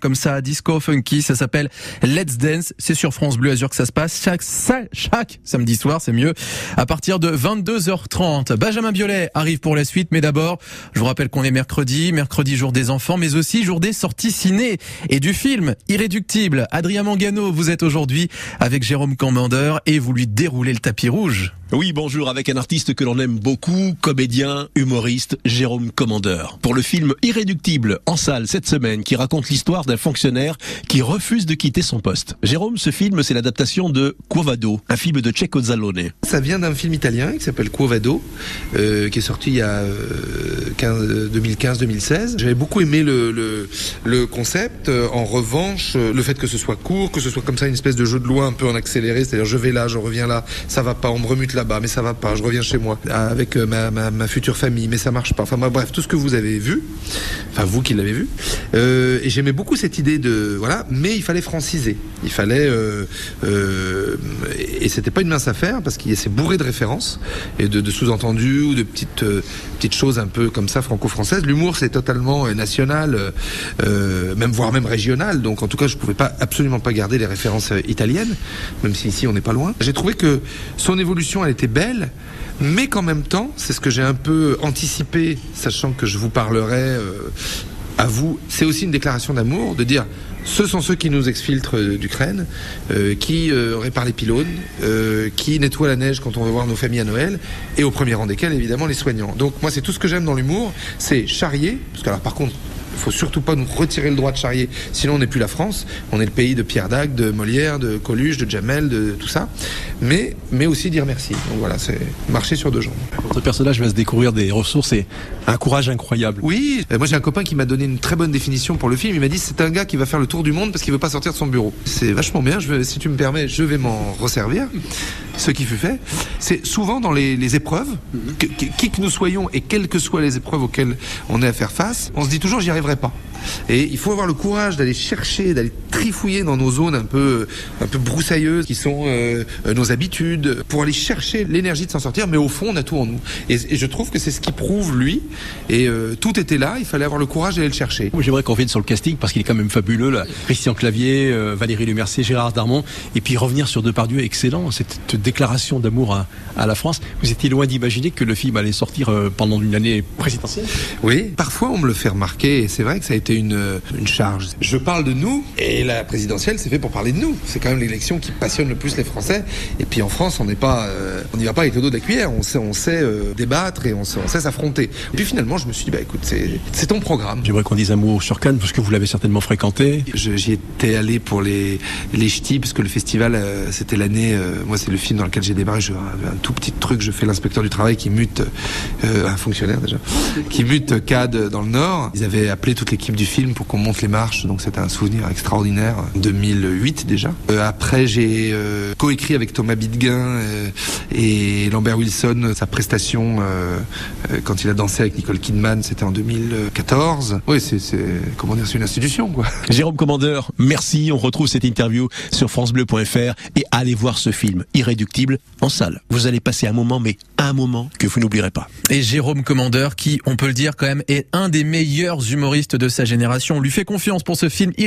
comme ça, disco funky. Ça s'appelle Let's Dance. C'est sur France Bleu Azur que ça se passe chaque, chaque samedi soir, c'est mieux. À partir de 22h30. Benjamin Biolay arrive pour la suite, mais d'abord, je vous rappelle qu'on est mercredi, mercredi jour des enfants, mais aussi jour des sorties ciné et du film Irréductible. Adrien Mangano, vous êtes aujourd'hui avec Jérôme Commandeur et vous lui déroulez le tapis rouge. Oui, bonjour, avec un artiste que l'on aime beaucoup, comédien, humoriste, Jérôme Commandeur. Pour le film Irréductible, en salle cette semaine, qui raconte l'histoire d'un fonctionnaire qui refuse de quitter son poste. Jérôme, ce film, c'est l'adaptation de Quovado, un film de Cecco Zalone. Ça vient d'un film italien qui s'appelle Quovado, euh, qui est sorti il y a euh, 2015-2016. J'avais beaucoup aimé le, concept. En revanche, le fait que ce soit court, que ce soit comme ça une espèce de jeu de loi un peu en accéléré, c'est-à-dire je vais là, je reviens là, ça va pas, on me remute là bas mais ça va pas, je reviens chez moi avec euh, ma, future famille, mais ça marche pas. Enfin bref, tout ce que vous avez vu, enfin vous qui l'avez vu, euh, et j'aimais beaucoup cette idée de voilà, mais il fallait franciser, il fallait euh, euh, et c'était pas une mince affaire parce qu'il s'est bourré de références et de, sous-entendus ou de petites euh, petites choses un peu comme ça franco-françaises. L'humour c'est totalement euh, national, même voire même régional. Donc en tout cas, je pouvais pas absolument pas garder les références italiennes, même si ici on n'est pas loin. J'ai trouvé que son évolution elle était belle, mais qu'en même temps, c'est ce que j'ai un peu anticipé, sachant que je vous parlerai à vous, c'est aussi une déclaration d'amour, de dire ce sont ceux qui nous exfiltrent d'Ukraine, euh, qui euh, réparent les pylônes, euh, qui nettoient la neige quand on veut voir nos familles à Noël, et au premier rang desquels, évidemment, les soignants. Donc moi, c'est tout ce que j'aime dans l'humour, c'est charrier, parce que alors par contre, il faut surtout pas nous retirer le droit de charrier, sinon on n'est plus la France. On est le pays de Pierre Dac, de Molière, de Coluche, de Jamel, de tout ça. Mais, mais aussi dire merci. Donc voilà, c'est marcher sur deux jambes. Votre personnage va se découvrir des ressources et un courage incroyable. Oui, moi j'ai un copain qui m'a donné une très bonne définition pour le film. Il m'a dit c'est un gars qui va faire le tour du monde parce qu'il veut pas sortir de son bureau. C'est vachement bien. Je si tu me permets, je vais m'en resservir. Ce qui fut fait, c'est souvent dans les, les épreuves, que, qui que nous soyons et quelles que soient les épreuves auxquelles on est à faire face, on se dit toujours j'y arriverai pas. Et il faut avoir le courage d'aller chercher, d'aller trifouiller dans nos zones un peu, un peu broussailleuses qui sont euh, nos habitudes pour aller chercher l'énergie de s'en sortir. Mais au fond, on a tout en nous. Et, et je trouve que c'est ce qui prouve lui. Et euh, tout était là. Il fallait avoir le courage d'aller le chercher. J'aimerais qu'on vienne sur le casting parce qu'il est quand même fabuleux. Là. Christian Clavier, euh, Valérie Lemercier, Gérard Darmon. Et puis revenir sur Depardieu, excellent. Cette déclaration d'amour à, à, la France. Vous étiez loin d'imaginer que le film allait sortir pendant une année présidentielle? Oui, parfois on me le fait remarquer. Et c'est vrai que ça a été une, une charge. Je parle de nous et la présidentielle c'est fait pour parler de nous. C'est quand même l'élection qui passionne le plus les Français. Et puis en France on n'est pas, euh, on n'y va pas avec le dos de la cuillère. On sait, on sait euh, débattre et on sait, on sait s'affronter. Et puis finalement je me suis dit bah écoute c'est ton programme. J'aimerais qu'on dise un mot sur Cannes parce que vous l'avez certainement fréquenté. J'y étais allé pour les les ch'tis parce que le festival euh, c'était l'année. moi c'est le film dans lequel j'ai débarqué. Je, un, un, tout petit truc. Je fais l'inspecteur du travail qui mute un fonctionnaire déjà qui mute CAD dans le Nord. Ils avaient appelé toute l'équipe du film pour qu'on monte les marches, donc c'était un souvenir extraordinaire. 2008 déjà. Euh, après, j'ai euh, coécrit avec Thomas Bidguin euh, et Lambert Wilson sa prestation quand il a dansé avec Nicole Kidman, c'était en 2014. Oui, c'est comment dire, c'est une institution quoi. Jérôme Commandeur, merci. On retrouve cette interview sur francebleu.fr et allez voir ce film irréductible en salle. Vous allez passer un moment, mais un moment que vous n'oublierez pas. Et Jérôme Commandeur, qui, on peut le dire quand même, est un des meilleurs humoristes de sa lui fait confiance pour ce film